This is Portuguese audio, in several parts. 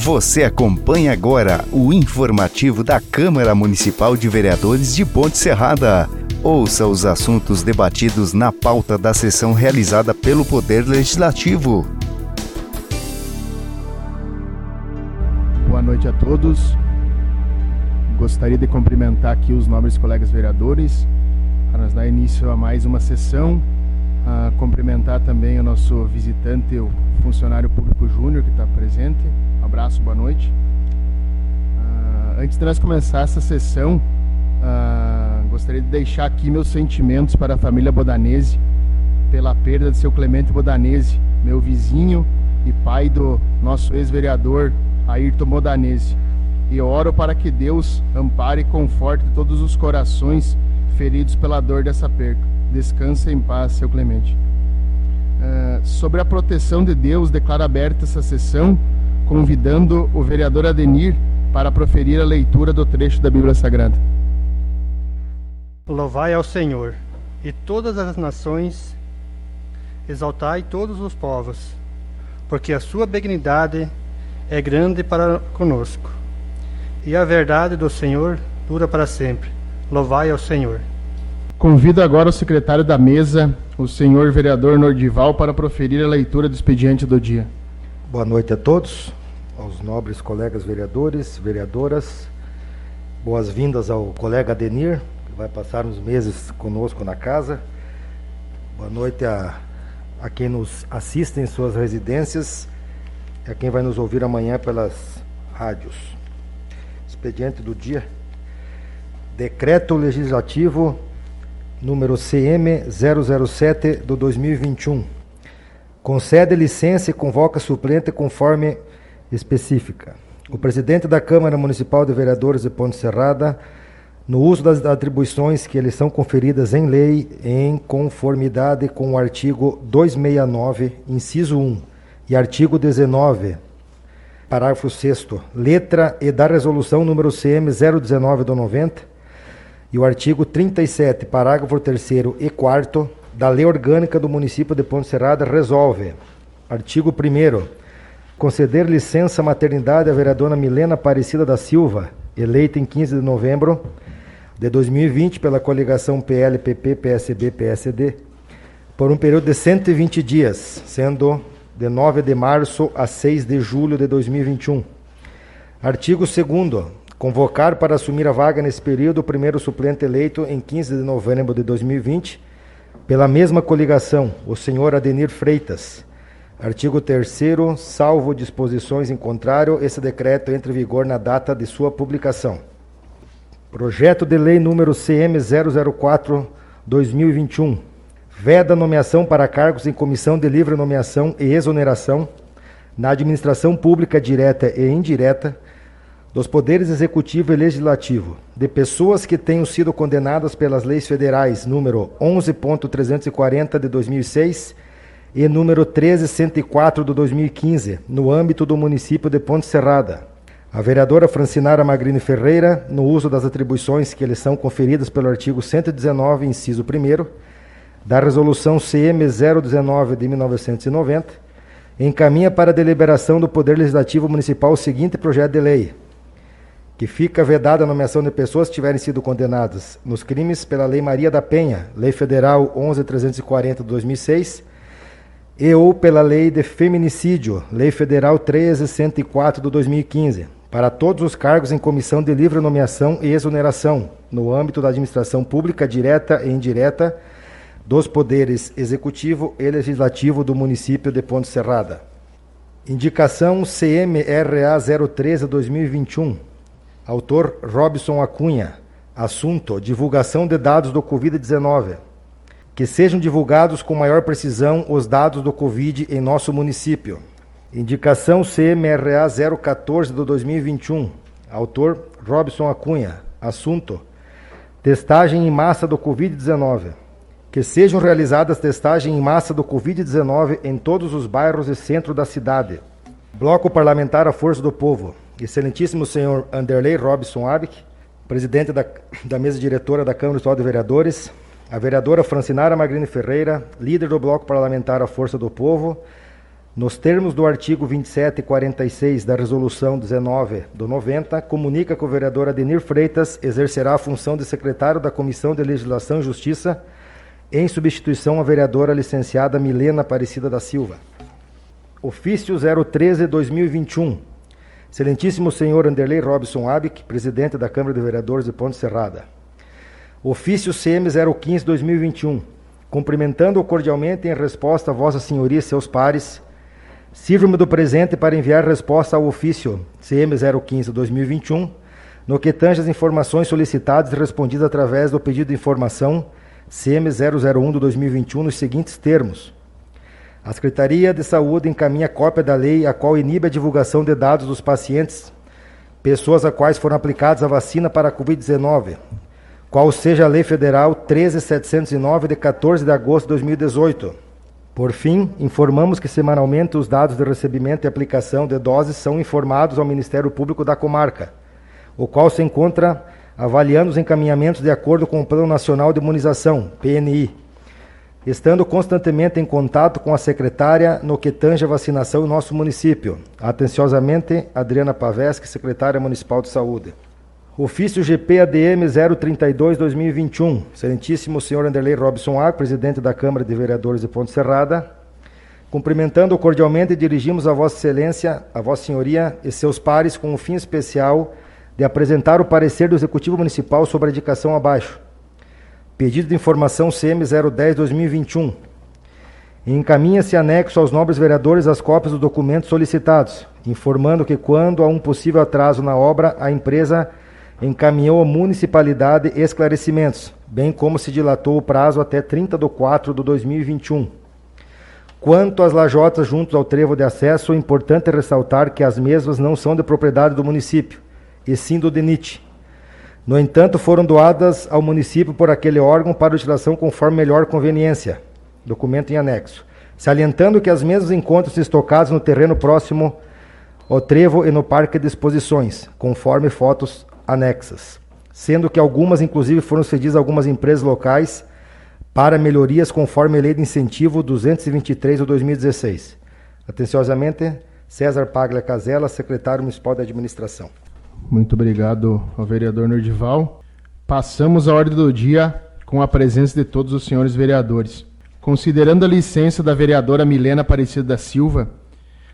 Você acompanha agora o informativo da Câmara Municipal de Vereadores de Ponte Serrada. Ouça os assuntos debatidos na pauta da sessão realizada pelo Poder Legislativo. Boa noite a todos. Gostaria de cumprimentar aqui os nobres colegas vereadores para nos dar início a mais uma sessão. A cumprimentar também o nosso visitante, o funcionário público júnior que está presente. Abraço, boa noite. Uh, antes de nós começar essa sessão, uh, gostaria de deixar aqui meus sentimentos para a família Bodanese pela perda de seu Clemente Bodanese, meu vizinho e pai do nosso ex-vereador Ayrton Bodanese. E oro para que Deus ampare e conforte todos os corações feridos pela dor dessa perca. Descanse em paz, seu Clemente. Uh, sobre a proteção de Deus, declaro aberta essa sessão, convidando o vereador Adenir para proferir a leitura do trecho da Bíblia Sagrada. Louvai ao Senhor, e todas as nações, exaltai todos os povos, porque a sua benignidade é grande para conosco, e a verdade do Senhor dura para sempre. Louvai ao Senhor. Convido agora o secretário da mesa, o senhor vereador Nordival, para proferir a leitura do expediente do dia. Boa noite a todos, aos nobres colegas vereadores, vereadoras. Boas-vindas ao colega Adenir, que vai passar uns meses conosco na casa. Boa noite a, a quem nos assiste em suas residências e a quem vai nos ouvir amanhã pelas rádios. Expediente do dia. Decreto Legislativo número CM 007 do 2021. Concede licença e convoca suplente conforme específica. O presidente da Câmara Municipal de Vereadores de Ponte Serrada, no uso das atribuições que lhes são conferidas em lei, em conformidade com o artigo 269, inciso 1, e artigo 19, parágrafo 6, letra e da resolução número CM 019 do 90, e o artigo 37, parágrafo 3 e 4 da Lei Orgânica do Município de Ponte Serrada resolve. Artigo 1 conceder licença maternidade à vereadora Milena Aparecida da Silva, eleita em 15 de novembro de 2020 pela coligação PL-PP, PSB, PSD, por um período de 120 dias, sendo de 9 de março a 6 de julho de 2021. Artigo 2 Convocar para assumir a vaga nesse período o primeiro suplente eleito em 15 de novembro de 2020, pela mesma coligação, o senhor Adenir Freitas. Artigo 3 salvo disposições em contrário, esse decreto entra em vigor na data de sua publicação. Projeto de Lei número CM 004/2021 veda nomeação para cargos em comissão de livre nomeação e exoneração na administração pública direta e indireta dos poderes executivo e legislativo, de pessoas que tenham sido condenadas pelas leis federais número 11.340 de 2006 e número 13104 de 2015, no âmbito do município de Ponte Serrada. A vereadora Francinara Magrini Ferreira, no uso das atribuições que lhe são conferidas pelo artigo 119, inciso 1 da resolução CM 019 de 1990, encaminha para a deliberação do Poder Legislativo Municipal o seguinte projeto de lei: que fica vedada a nomeação de pessoas que tiverem sido condenadas nos crimes pela Lei Maria da Penha, Lei Federal 11340 de 2006, e ou pela Lei de Feminicídio, Lei Federal 13104 de 2015, para todos os cargos em comissão de livre nomeação e exoneração, no âmbito da administração pública direta e indireta dos poderes executivo e legislativo do município de Ponte Serrada. Indicação CMRA 013-2021 Autor Robson Acunha. Assunto: divulgação de dados do Covid-19. Que sejam divulgados com maior precisão os dados do Covid em nosso município. Indicação CMRA 014 do 2021. Autor Robson Acunha. Assunto: testagem em massa do Covid-19. Que sejam realizadas testagens em massa do Covid-19 em todos os bairros e centro da cidade. Bloco Parlamentar A Força do Povo. Excelentíssimo senhor Anderley Robson Abic, presidente da, da mesa diretora da Câmara Estadual de Vereadores, a vereadora Francinara Magrini Ferreira, líder do bloco parlamentar A Força do Povo, nos termos do artigo 27 e 46 da Resolução 19 do 90, comunica que o vereador Adenir Freitas exercerá a função de secretário da Comissão de Legislação e Justiça em substituição à vereadora licenciada Milena Aparecida da Silva. Ofício 013-2021. Excelentíssimo senhor Anderlei Robson Abic, presidente da Câmara de Vereadores de Ponte Serrada. Ofício CM 015-2021. Cumprimentando-o cordialmente em resposta a Vossa Senhoria e seus pares, Sirvo-me do presente para enviar resposta ao ofício CM 015-2021, no que tange as informações solicitadas e respondidas através do pedido de informação CM 001-2021 nos seguintes termos. A Secretaria de Saúde encaminha cópia da lei a qual inibe a divulgação de dados dos pacientes, pessoas a quais foram aplicadas a vacina para a Covid-19, qual seja a Lei Federal 13709 de 14 de agosto de 2018 por fim, informamos que semanalmente os dados de recebimento e aplicação de doses são informados ao Ministério Público da comarca, o qual se encontra avaliando os encaminhamentos de acordo com o Plano Nacional de Imunização, PNI, estando constantemente em contato com a secretária no que tange a vacinação em nosso município. Atenciosamente, Adriana Paveschi, secretária municipal de saúde. Ofício GP-ADM 032-2021. Excelentíssimo senhor Anderlei Robson A., presidente da Câmara de Vereadores de Ponte Serrada. Cumprimentando cordialmente, dirigimos a Vossa Excelência, a Vossa Senhoria e seus pares com o fim especial de apresentar o parecer do Executivo Municipal sobre a indicação abaixo. Pedido de informação CM 010-2021. Encaminha-se anexo aos nobres vereadores as cópias dos documentos solicitados, informando que, quando há um possível atraso na obra, a empresa encaminhou à municipalidade esclarecimentos, bem como se dilatou o prazo até 30 de 4 de 2021. Quanto às lajotas juntos ao trevo de acesso, é importante ressaltar que as mesmas não são de propriedade do município, e sim do DENIT. No entanto, foram doadas ao município por aquele órgão para utilização conforme melhor conveniência. Documento em anexo. Salientando que as mesmas encontram-se estocadas no terreno próximo ao trevo e no parque de exposições, conforme fotos anexas, sendo que algumas, inclusive, foram cedidas a algumas empresas locais para melhorias conforme a Lei de Incentivo 223 de 2016. Atenciosamente, César Paglia Casella, secretário municipal de administração. Muito obrigado ao vereador Nordival. Passamos a ordem do dia com a presença de todos os senhores vereadores. Considerando a licença da vereadora Milena Aparecida da Silva,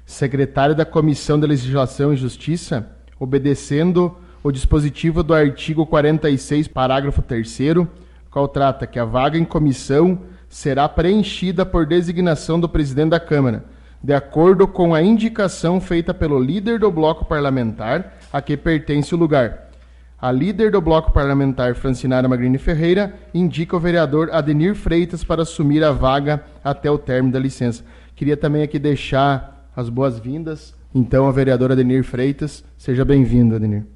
secretária da Comissão de Legislação e Justiça, obedecendo o dispositivo do artigo 46, parágrafo 3 qual trata que a vaga em comissão será preenchida por designação do presidente da Câmara, de acordo com a indicação feita pelo líder do bloco parlamentar a que pertence o lugar. A líder do bloco parlamentar, Francinara Magrini Ferreira, indica o vereador Adenir Freitas para assumir a vaga até o término da licença. Queria também aqui deixar as boas-vindas, então, a vereadora Adenir Freitas. Seja bem-vindo, Adenir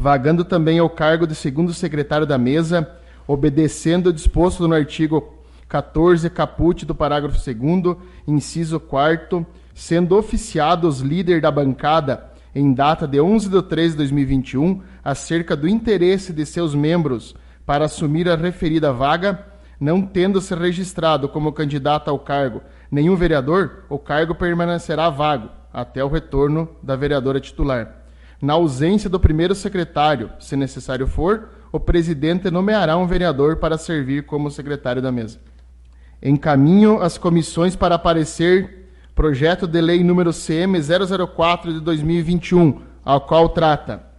vagando também ao cargo de segundo secretário da mesa, obedecendo o disposto no artigo 14 caput do parágrafo 2 inciso 4 sendo oficiados líder da bancada em data de 11 de 13 de 2021 acerca do interesse de seus membros para assumir a referida vaga, não tendo se registrado como candidato ao cargo nenhum vereador, o cargo permanecerá vago até o retorno da vereadora titular. Na ausência do primeiro secretário, se necessário for, o presidente nomeará um vereador para servir como secretário da mesa. Encaminho as comissões para aparecer projeto de lei número CM 004 de 2021, ao qual trata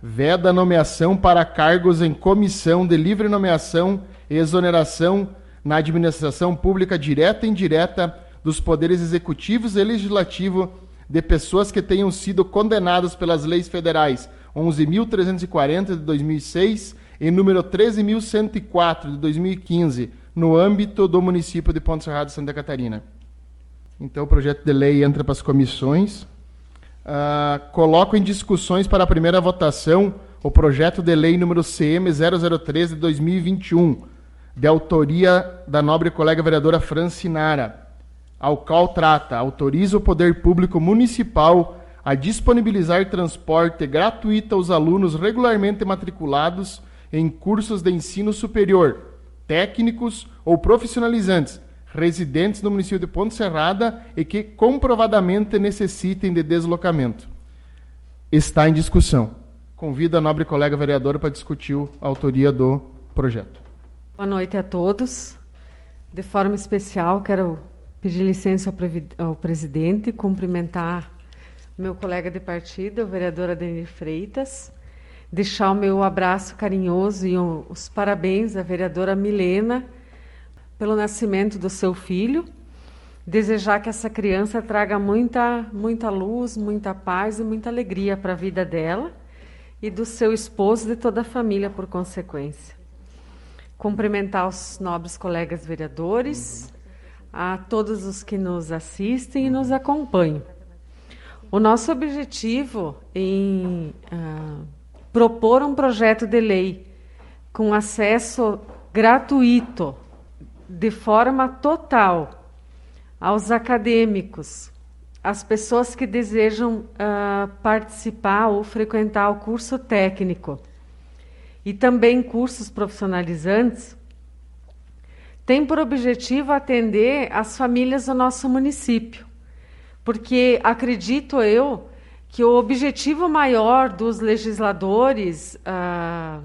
veda nomeação para cargos em comissão de livre nomeação e exoneração na administração pública direta e indireta dos poderes executivos e legislativo de pessoas que tenham sido condenadas pelas leis federais 11.340 de 2006 e número 13.104 de 2015, no âmbito do município de Ponte Serrada, Santa Catarina. Então, o projeto de lei entra para as comissões. Uh, coloco em discussões para a primeira votação o projeto de lei número CM 0013 de 2021, de autoria da nobre colega vereadora Francinara ao qual trata, autoriza o poder público municipal a disponibilizar transporte gratuito aos alunos regularmente matriculados em cursos de ensino superior, técnicos ou profissionalizantes, residentes do município de Ponte Serrada e que comprovadamente necessitem de deslocamento. Está em discussão. Convido a nobre colega vereadora para discutir a autoria do projeto. Boa noite a todos. De forma especial, quero pedir licença ao, ao presidente, cumprimentar meu colega de partido, o vereador Adenir Freitas, deixar o meu abraço carinhoso e os parabéns à vereadora Milena pelo nascimento do seu filho, desejar que essa criança traga muita, muita luz, muita paz e muita alegria para a vida dela e do seu esposo e de toda a família por consequência. Cumprimentar os nobres colegas vereadores, a todos os que nos assistem e nos acompanham. O nosso objetivo em uh, propor um projeto de lei com acesso gratuito, de forma total, aos acadêmicos, às pessoas que desejam uh, participar ou frequentar o curso técnico e também cursos profissionalizantes, tem por objetivo atender as famílias do nosso município. Porque acredito eu que o objetivo maior dos legisladores, ah,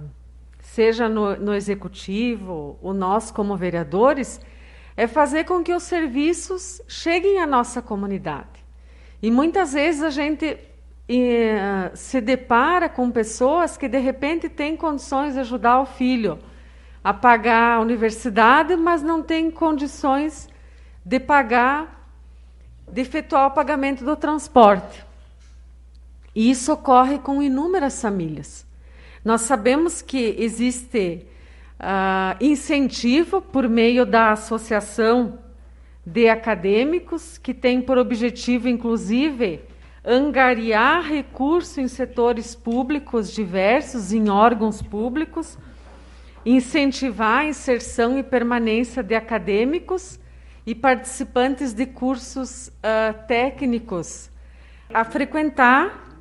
seja no, no executivo, o nós como vereadores, é fazer com que os serviços cheguem à nossa comunidade. E muitas vezes a gente eh, se depara com pessoas que de repente têm condições de ajudar o filho a pagar a universidade, mas não tem condições de pagar, de efetuar o pagamento do transporte. E isso ocorre com inúmeras famílias. Nós sabemos que existe uh, incentivo por meio da Associação de Acadêmicos, que tem por objetivo, inclusive, angariar recursos em setores públicos diversos, em órgãos públicos, incentivar a inserção e permanência de acadêmicos e participantes de cursos uh, técnicos a frequentar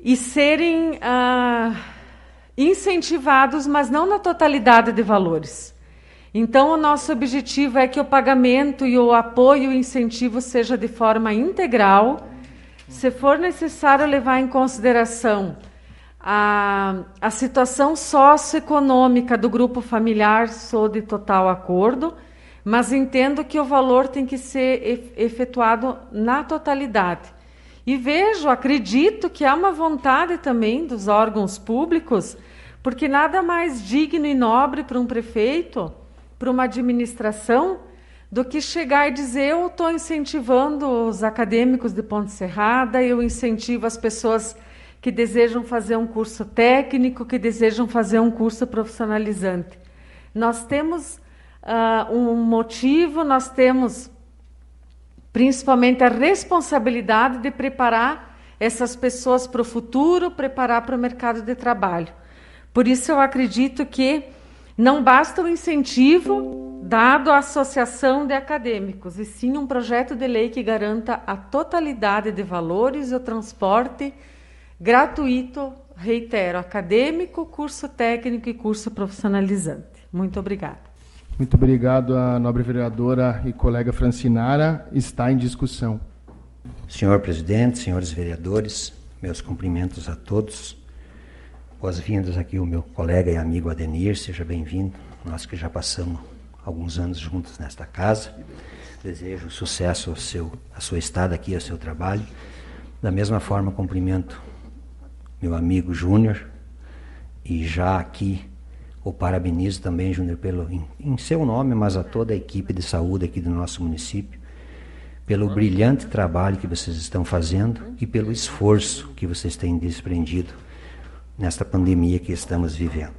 e serem uh, incentivados, mas não na totalidade de valores. Então, o nosso objetivo é que o pagamento e o apoio e o incentivo seja de forma integral. Se for necessário levar em consideração a, a situação socioeconômica do grupo familiar, sou de total acordo, mas entendo que o valor tem que ser efetuado na totalidade. E vejo, acredito que há uma vontade também dos órgãos públicos, porque nada mais digno e nobre para um prefeito, para uma administração, do que chegar e dizer: eu estou incentivando os acadêmicos de Ponte Serrada, eu incentivo as pessoas que desejam fazer um curso técnico, que desejam fazer um curso profissionalizante. Nós temos uh, um motivo, nós temos principalmente a responsabilidade de preparar essas pessoas para o futuro, preparar para o mercado de trabalho. Por isso, eu acredito que não basta o incentivo dado à associação de acadêmicos, e sim um projeto de lei que garanta a totalidade de valores e o transporte gratuito, reitero, acadêmico, curso técnico e curso profissionalizante. Muito obrigada. Muito obrigado à nobre vereadora e colega Francinara. Está em discussão. Senhor presidente, senhores vereadores, meus cumprimentos a todos. Boas-vindas aqui o meu colega e amigo Adenir, seja bem-vindo. Nós que já passamos alguns anos juntos nesta casa. Desejo sucesso ao seu, à sua estada aqui, ao seu trabalho. Da mesma forma, cumprimento meu amigo Júnior, e já aqui o parabenizo também, Júnior, pelo em, em, seu nome, mas a toda a equipe de saúde aqui do nosso município, pelo brilhante trabalho que vocês estão fazendo e pelo esforço que vocês têm desprendido nesta pandemia que estamos vivendo.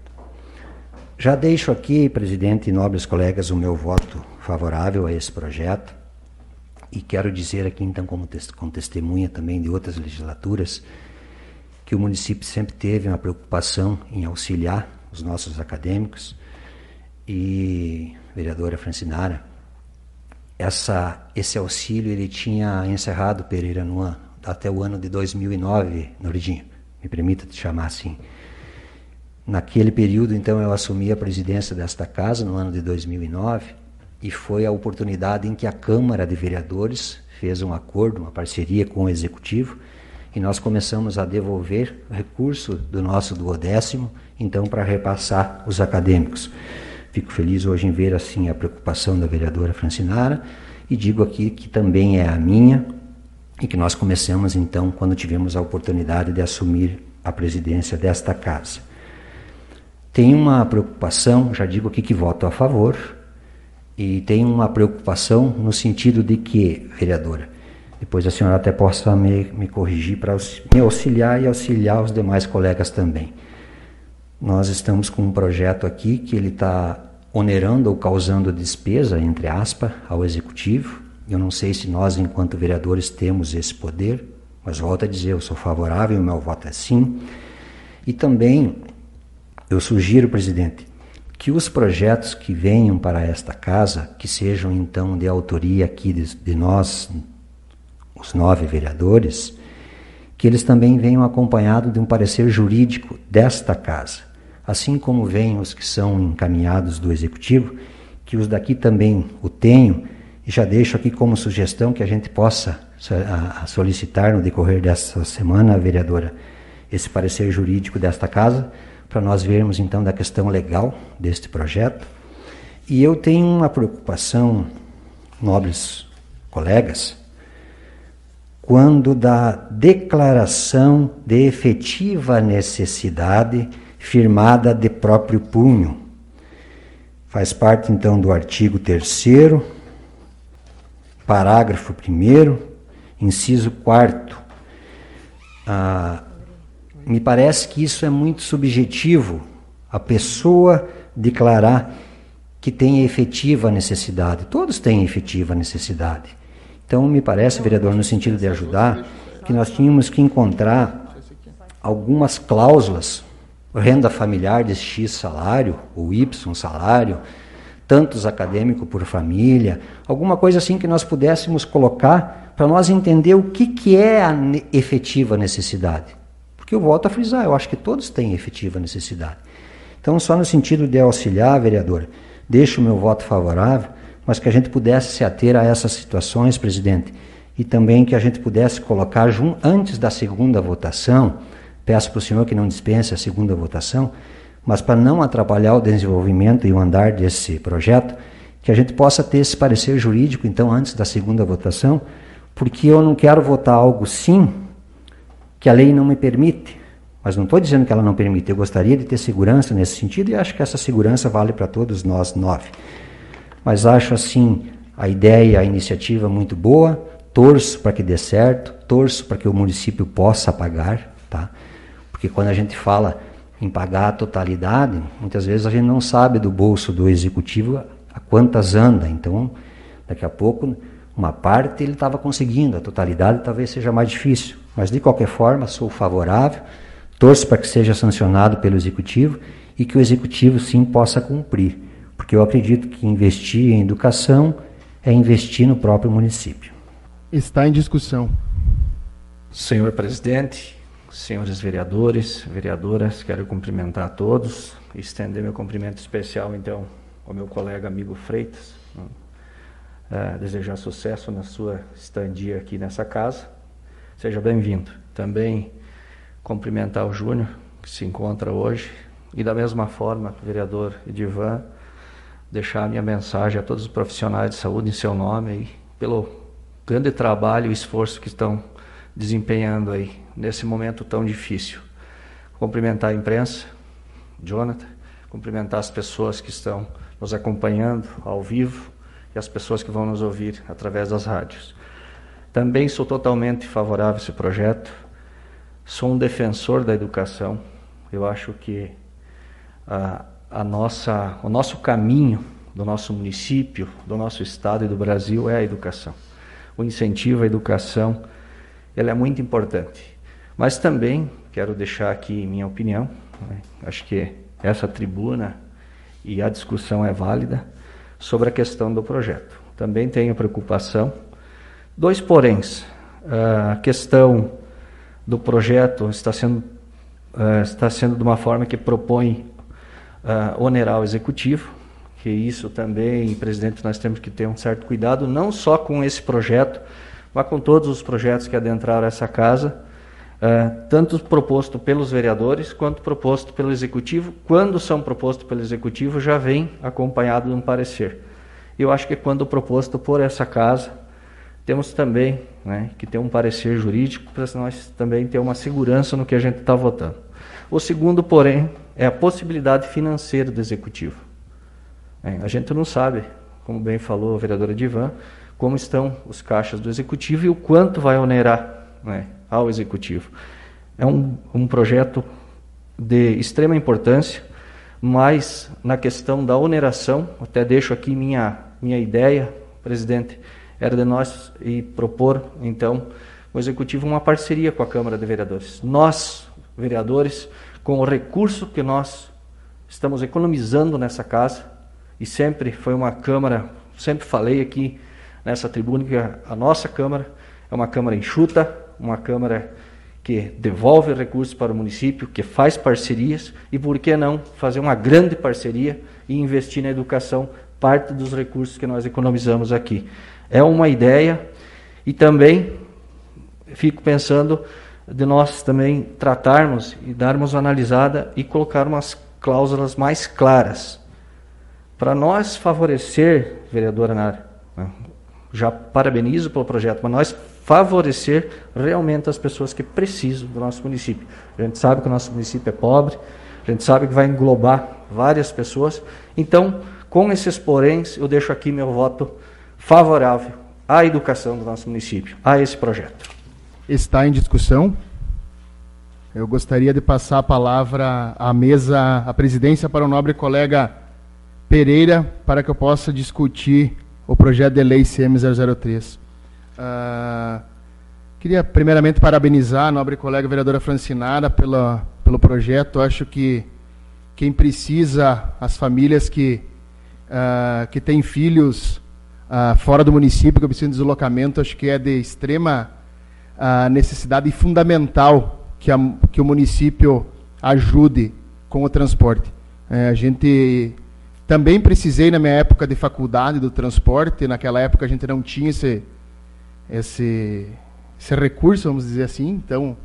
Já deixo aqui, presidente e nobres colegas, o meu voto favorável a esse projeto e quero dizer aqui, então, como, como testemunha também de outras legislaturas, que o município sempre teve uma preocupação em auxiliar os nossos acadêmicos e vereadora Francinara, essa, esse auxílio ele tinha encerrado Pereira no ano, até o ano de 2009, Noridinho, me permita te chamar assim. Naquele período, então, eu assumi a presidência desta casa no ano de 2009 e foi a oportunidade em que a Câmara de Vereadores fez um acordo, uma parceria com o Executivo, e nós começamos a devolver recurso do nosso duodécimo, então, para repassar os acadêmicos. Fico feliz hoje em ver assim a preocupação da vereadora Francinara e digo aqui que também é a minha e que nós começamos então quando tivemos a oportunidade de assumir a presidência desta casa. Tem uma preocupação, já digo aqui que voto a favor, e tem uma preocupação no sentido de que, vereadora, depois a senhora até possa me, me corrigir para me auxiliar e auxiliar os demais colegas também. Nós estamos com um projeto aqui que ele está onerando ou causando despesa, entre aspas, ao executivo. Eu não sei se nós, enquanto vereadores, temos esse poder, mas volto a dizer, eu sou favorável, o meu voto é sim. E também eu sugiro, presidente, que os projetos que venham para esta casa, que sejam então de autoria aqui de, de nós, os nove vereadores, que eles também venham acompanhados de um parecer jurídico desta casa. Assim como vêm os que são encaminhados do executivo, que os daqui também o tenham, e já deixo aqui como sugestão que a gente possa solicitar no decorrer dessa semana, vereadora, esse parecer jurídico desta casa, para nós vermos então da questão legal deste projeto. E eu tenho uma preocupação, nobres colegas, quando da declaração de efetiva necessidade firmada de próprio punho. Faz parte então do artigo 3, parágrafo 1, inciso 4. Ah, me parece que isso é muito subjetivo, a pessoa declarar que tem efetiva necessidade. Todos têm efetiva necessidade. Então, me parece, vereador, no sentido de ajudar, que nós tínhamos que encontrar algumas cláusulas, renda familiar de X salário, ou Y salário, tantos acadêmicos por família, alguma coisa assim que nós pudéssemos colocar para nós entender o que, que é a efetiva necessidade. Porque eu volto a frisar, eu acho que todos têm efetiva necessidade. Então, só no sentido de auxiliar, vereador, deixo o meu voto favorável, mas que a gente pudesse se ater a essas situações, presidente, e também que a gente pudesse colocar antes da segunda votação, peço para o senhor que não dispense a segunda votação, mas para não atrapalhar o desenvolvimento e o andar desse projeto, que a gente possa ter esse parecer jurídico, então, antes da segunda votação, porque eu não quero votar algo sim que a lei não me permite. Mas não estou dizendo que ela não permite, eu gostaria de ter segurança nesse sentido e acho que essa segurança vale para todos nós nove mas acho assim a ideia, a iniciativa muito boa. Torço para que dê certo, torço para que o município possa pagar, tá? Porque quando a gente fala em pagar a totalidade, muitas vezes a gente não sabe do bolso do executivo a quantas anda. Então, daqui a pouco, uma parte ele estava conseguindo, a totalidade talvez seja mais difícil. Mas de qualquer forma, sou favorável, torço para que seja sancionado pelo executivo e que o executivo sim possa cumprir porque eu acredito que investir em educação é investir no próprio município. Está em discussão. Senhor presidente, senhores vereadores, vereadoras, quero cumprimentar a todos e estender meu cumprimento especial, então, ao meu colega amigo Freitas. Uh, desejar sucesso na sua estadia aqui nessa casa. Seja bem-vindo. Também cumprimentar o Júnior, que se encontra hoje, e da mesma forma, o vereador Edivan, deixar a minha mensagem a todos os profissionais de saúde em seu nome aí, pelo grande trabalho e esforço que estão desempenhando aí nesse momento tão difícil. Cumprimentar a imprensa, Jonathan, cumprimentar as pessoas que estão nos acompanhando ao vivo e as pessoas que vão nos ouvir através das rádios. Também sou totalmente favorável a esse projeto. Sou um defensor da educação. Eu acho que a a nossa, o nosso caminho do nosso município, do nosso estado e do Brasil é a educação. O incentivo à educação ele é muito importante. Mas também quero deixar aqui minha opinião. Né? Acho que essa tribuna e a discussão é válida sobre a questão do projeto. Também tenho preocupação. Dois poréns. A questão do projeto está sendo, uh, está sendo de uma forma que propõe uh, onerar o executivo, que isso também, presidente, nós temos que ter um certo cuidado, não só com esse projeto, mas com todos os projetos que adentraram essa casa, uh, tanto proposto pelos vereadores quanto proposto pelo executivo. Quando são propostos pelo executivo, já vem acompanhado de um parecer. Eu acho que quando proposto por essa casa, temos também né, que ter um parecer jurídico para nós também ter uma segurança no que a gente está votando. O segundo, porém, é a possibilidade financeira do executivo. É, a gente não sabe, como bem falou a vereadora Divan, como estão os caixas do executivo e o quanto vai onerar né, ao executivo. É um, um projeto de extrema importância, mas na questão da oneração, até deixo aqui minha, minha ideia, presidente, era de nós e propor, então, o executivo uma parceria com a Câmara de Vereadores. Nós, vereadores, com o recurso que nós estamos economizando nessa casa, e sempre foi uma Câmara, sempre falei aqui nessa tribuna que a nossa Câmara é uma Câmara enxuta, uma Câmara que devolve recursos para o município, que faz parcerias e por que não fazer uma grande parceria e investir na educação parte dos recursos que nós economizamos aqui. É uma ideia e também fico pensando de nós também tratarmos e darmos uma analisada e colocar umas cláusulas mais claras para nós favorecer, vereadora Nara, né, já parabenizo pelo projeto, mas nós favorecer realmente as pessoas que precisam do nosso município. A gente sabe que o nosso município é pobre, a gente sabe que vai englobar várias pessoas. Então, com esses poréns, eu deixo aqui meu voto favorável à educação do nosso município, a esse projeto. Está em discussão. Eu gostaria de passar a palavra à mesa, à presidência para o nobre colega Pereira, para que eu possa discutir o projeto de lei CM003. Uh, ah, queria primeiramente parabenizar a nobre colega vereadora Francinara pela, pelo projeto. Acho que quem precisa, as famílias que, uh, que têm filhos uh, fora do município, que precisam de deslocamento, acho que é de extrema uh, necessidade fundamental que, a, que o município ajude com o transporte. É, a gente também precisei na minha época de faculdade do transporte, naquela época a gente não tinha esse, esse, esse recurso, vamos dizer assim, então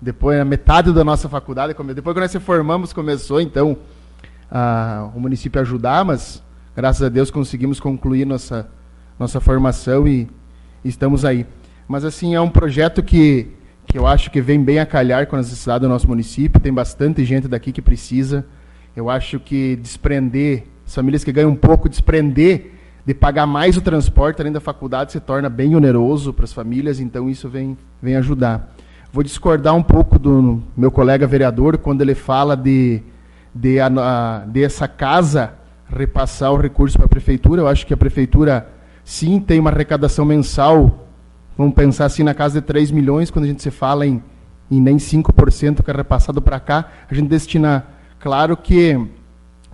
depois a metade da nossa faculdade, depois que nós se formamos começou então a, o município a ajudar, mas graças a Deus conseguimos concluir nossa nossa formação e estamos aí. Mas assim, é um projeto que, que eu acho que vem bem a calhar com a necessidade do nosso município. Tem bastante gente daqui que precisa. Eu acho que desprender, as famílias que ganham um pouco, desprender de pagar mais o transporte além da faculdade se torna bem oneroso para as famílias, então isso vem, vem ajudar. Vou discordar um pouco do meu colega vereador quando ele fala de, de, a, de essa casa repassar o recurso para a prefeitura. Eu acho que a prefeitura Sim, tem uma arrecadação mensal, vamos pensar assim, na casa de 3 milhões, quando a gente se fala em, em nem 5% que é repassado para cá, a gente destina, claro que,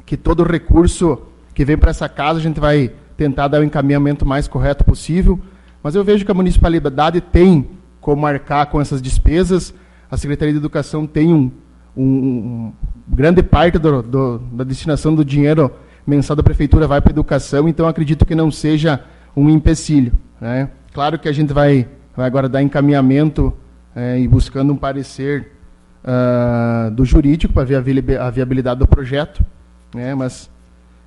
que todo recurso que vem para essa casa, a gente vai tentar dar o encaminhamento mais correto possível, mas eu vejo que a municipalidade tem como marcar com essas despesas, a Secretaria de Educação tem um, um, um grande parte do, do, da destinação do dinheiro mensal da prefeitura vai para a educação, então acredito que não seja um empecilho. Né? Claro que a gente vai, vai agora dar encaminhamento é, e buscando um parecer uh, do jurídico para ver a viabilidade do projeto, né? mas,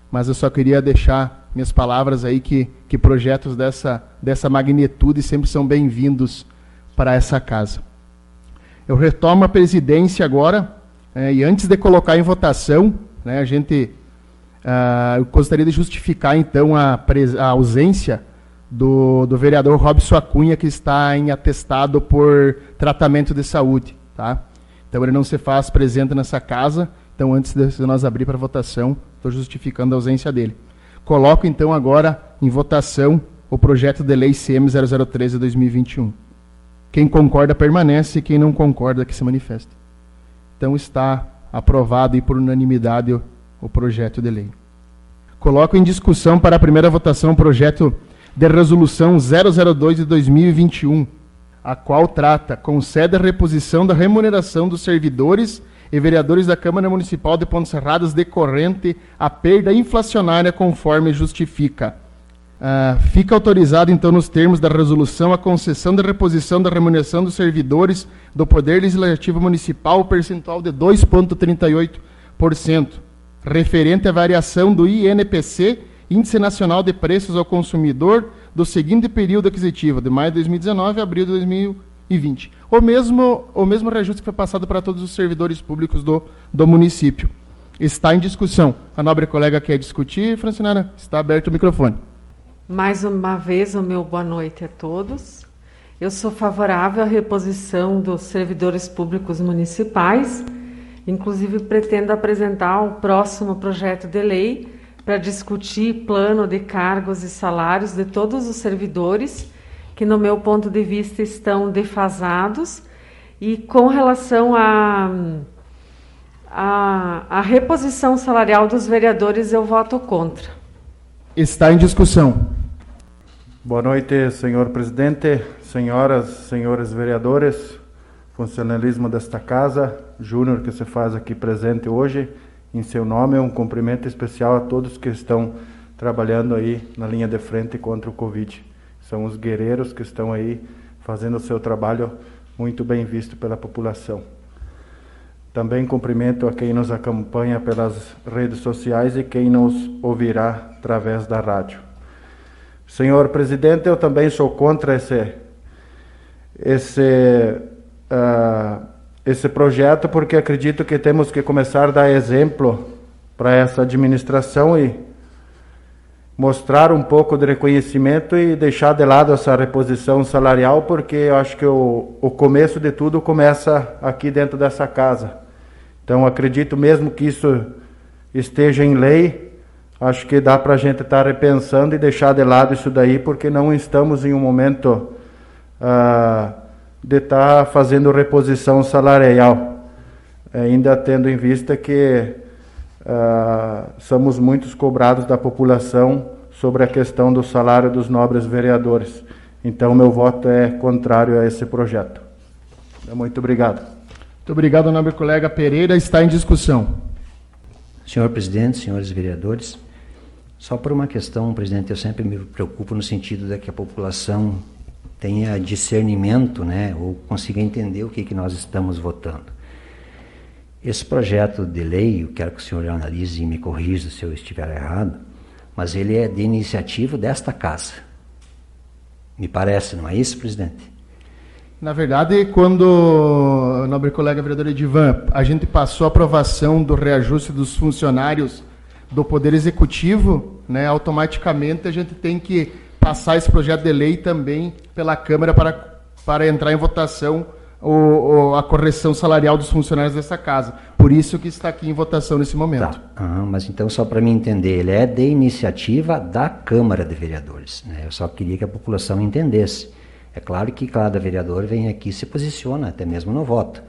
mas eu só queria deixar minhas palavras aí que, que projetos dessa, dessa magnitude sempre são bem-vindos para essa casa. Eu retomo a presidência agora, é, e antes de colocar em votação, né, a gente Uh, eu gostaria de justificar, então, a, a ausência do, do, vereador Robson Acunha, que está em atestado por tratamento de saúde. Tá? Então, ele não se faz presente nessa casa. Então, antes de nós abrir para votação, estou justificando a ausência dele. Coloco, então, agora em votação o projeto de lei CM 0013 2021. Quem concorda permanece, quem não concorda que se manifeste. Então, está aprovado e por unanimidade o projeto de lei. Coloco em discussão para a primeira votação o projeto de resolução 002 de 2021, a qual trata, concede a reposição da remuneração dos servidores e vereadores da Câmara Municipal de Pontes Serradas decorrente a perda inflacionária conforme justifica. Uh, fica autorizado, então, nos termos da resolução, a concessão de reposição da remuneração dos servidores do Poder Legislativo Municipal, percentual de 2,38%, referente à variação do INPC, Índice Nacional de Preços ao Consumidor, do seguinte período aquisitivo, de maio de 2019 a abril de 2020. O mesmo, o mesmo reajuste que foi passado para todos os servidores públicos do, do município. Está em discussão. A nobre colega quer discutir, Francinara, está aberto o microfone. Mais uma vez, o meu boa noite a todos. Eu sou favorável à reposição dos servidores públicos municipais. Inclusive, pretendo apresentar o próximo projeto de lei para discutir plano de cargos e salários de todos os servidores que, no meu ponto de vista, estão defasados. E com relação à a, a, a reposição salarial dos vereadores, eu voto contra. Está em discussão. Boa noite, senhor presidente, senhoras, senhores vereadores, funcionalismo desta casa, Júnior que se faz aqui presente hoje, em seu nome, um cumprimento especial a todos que estão trabalhando aí na linha de frente contra o Covid. São os guerreiros que estão aí fazendo o seu trabalho muito bem visto pela população. Também cumprimento a quem nos acompanha pelas redes sociais e quem nos ouvirá através da rádio. Senhor presidente, eu também sou contra esse, esse, uh, esse projeto, porque acredito que temos que começar a dar exemplo para essa administração e mostrar um pouco de reconhecimento e deixar de lado essa reposição salarial, porque eu acho que o, o começo de tudo começa aqui dentro dessa casa. Então, acredito mesmo que isso esteja em lei acho que dá para a gente estar tá repensando e deixar de lado isso daí, porque não estamos em um momento uh, de estar tá fazendo reposição salarial, ainda tendo em vista que uh, somos muitos cobrados da população sobre a questão do salário dos nobres vereadores. Então, meu voto é contrário a esse projeto. Muito obrigado. Muito obrigado, nobre colega Pereira. Está em discussão. Senhor presidente, senhores vereadores, só por uma questão, presidente, eu sempre me preocupo no sentido de que a população tenha discernimento, né, ou consiga entender o que, que nós estamos votando. Esse projeto de lei, eu quero que o senhor analise e me corrija se eu estiver errado, mas ele é de iniciativa desta casa. Me parece, não é isso, presidente? Na verdade, quando, nobre colega vereador Edivan, a gente passou a aprovação do reajuste dos funcionários do Poder Executivo, né, automaticamente a gente tem que passar esse projeto de lei também pela Câmara para, para entrar em votação o, o, a correção salarial dos funcionários dessa casa. Por isso que está aqui em votação nesse momento. Tá. Ah, mas então, só para me entender, ele é de iniciativa da Câmara de Vereadores. Né? Eu só queria que a população entendesse. É claro que cada vereador vem aqui e se posiciona, até mesmo no voto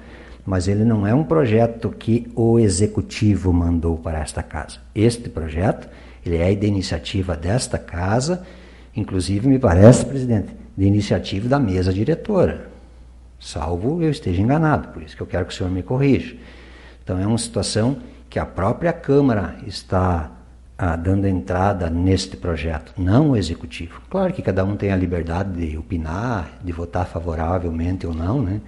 mas ele não é um projeto que o executivo mandou para esta casa. Este projeto, ele é de iniciativa desta casa, inclusive me parece, presidente, de iniciativa da mesa diretora. Salvo eu esteja enganado, por isso que eu quero que o senhor me corrija. Então é uma situação que a própria Câmara está ah, dando entrada neste projeto, não o executivo. Claro que cada um tem a liberdade de opinar, de votar favoravelmente ou não, né?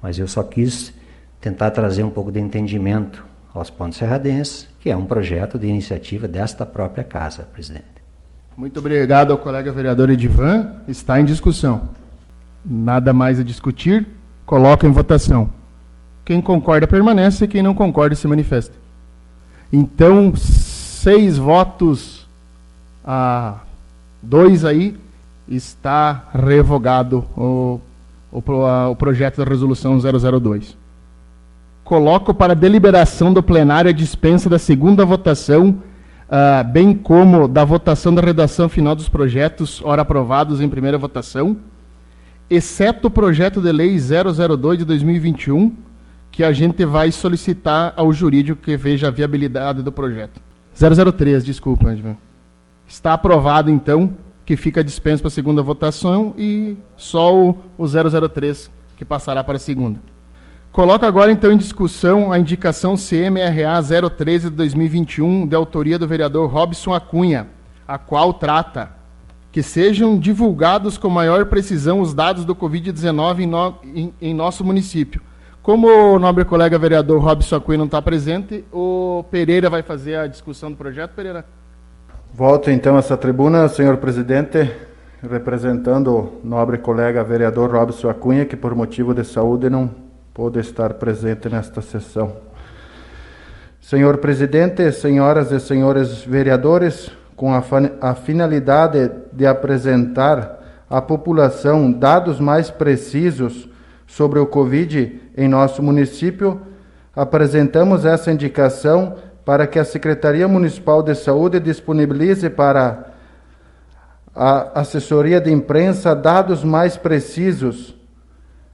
Mas eu só quis tentar trazer um pouco de entendimento aos pontos serradenses, que é um projeto de iniciativa desta própria casa, presidente. Muito obrigado ao colega vereador Edivan. Está em discussão. Nada mais a discutir. Coloca em votação. Quem concorda permanece, quem não concorda se manifesta. Então, seis votos a dois aí, está revogado o, o, a, o projeto da resolução 002 coloco para deliberação do plenário a dispensa da segunda votação, uh, bem como da votação da redação final dos projetos, ora aprovados em primeira votação, exceto o projeto de lei 002 de 2021, que a gente vai solicitar ao jurídico que veja a viabilidade do projeto. 003, desculpa, Edmund. Está aprovado, então, que fica dispensa para a segunda votação e só o, o 003 que passará para a segunda. Coloco agora então em discussão a indicação CMRA 013 de 2021, de autoria do vereador Robson Acunha, a qual trata que sejam divulgados com maior precisão os dados do Covid-19 em, no, em, em, nosso município. Como o nobre colega vereador Robson Acunha não está presente, o Pereira vai fazer a discussão do projeto, Pereira? Volto então a essa tribuna, senhor presidente, representando o nobre colega vereador Robson Acunha, que por motivo de saúde não pôde estar presente nesta sessão. Senhor presidente, senhoras e senhores vereadores, com a, a finalidade de apresentar à população dados mais precisos sobre o Covid em nosso município, apresentamos essa indicação para que a Secretaria Municipal de Saúde disponibilize para a assessoria de imprensa dados mais precisos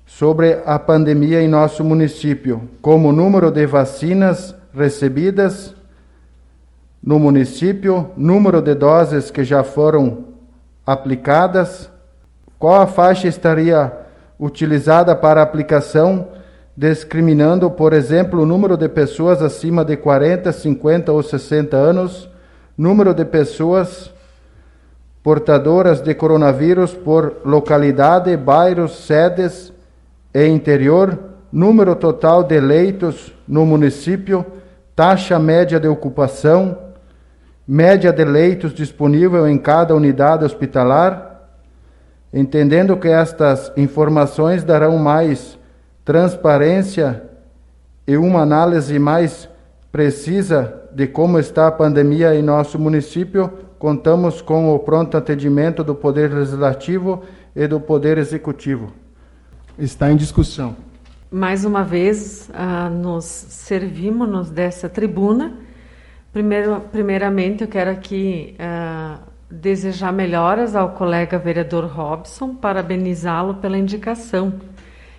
sobre a pandemia em nosso município, como o número de vacinas recebidas no município, número de doses que já foram aplicadas, qual a faixa estaria utilizada para aplicação, discriminando, por exemplo, o número de pessoas acima de 40, 50 ou 60 anos, número de pessoas portadoras de coronavírus por localidade, bairros, sedes e interior, número total de leitos no município, taxa média de ocupação, média de leitos disponível em cada unidade hospitalar, entendendo que estas informações darão mais transparência e uma análise mais precisa de como está a pandemia em nosso município, contamos com o pronto atendimento do Poder Legislativo e do Poder Executivo. Está em discussão. Mais uma vez, uh, nos servimos dessa tribuna Primeiro, primeiramente, eu quero aqui uh, desejar melhoras ao colega vereador Robson, parabenizá-lo pela indicação.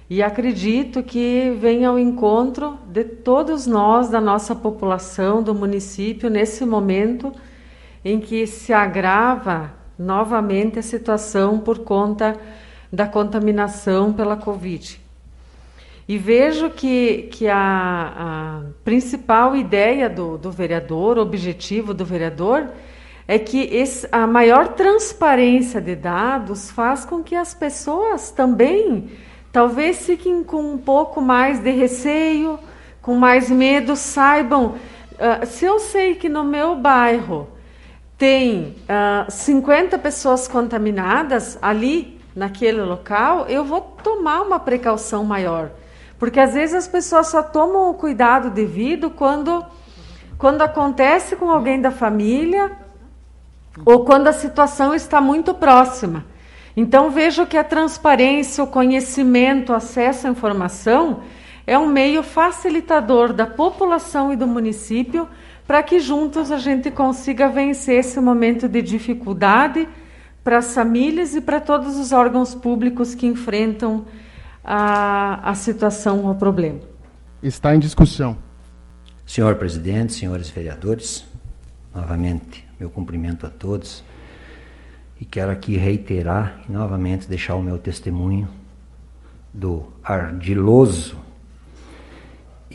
E acredito que vem ao encontro de todos nós, da nossa população, do município, nesse momento em que se agrava novamente a situação por conta da contaminação pela Covid. E vejo que, que a, a principal ideia do, do vereador, objetivo do vereador, é que esse, a maior transparência de dados faz com que as pessoas também talvez fiquem com um pouco mais de receio, com mais medo, saibam. Uh, se eu sei que no meu bairro tem uh, ah, 50 pessoas contaminadas ali, naquele local, eu vou tomar uma precaução maior. Porque às vezes as pessoas só tomam o cuidado devido quando, quando acontece com alguém da família ou quando a situação está muito próxima. Então vejo que a transparência, o conhecimento, o acesso à informação é um meio facilitador da população e do município para que juntos a gente consiga vencer esse momento de dificuldade para as famílias e para todos os órgãos públicos que enfrentam a, a situação, o problema. Está em discussão. Senhor presidente, senhores vereadores, novamente meu cumprimento a todos e quero aqui reiterar e novamente deixar o meu testemunho do ardiloso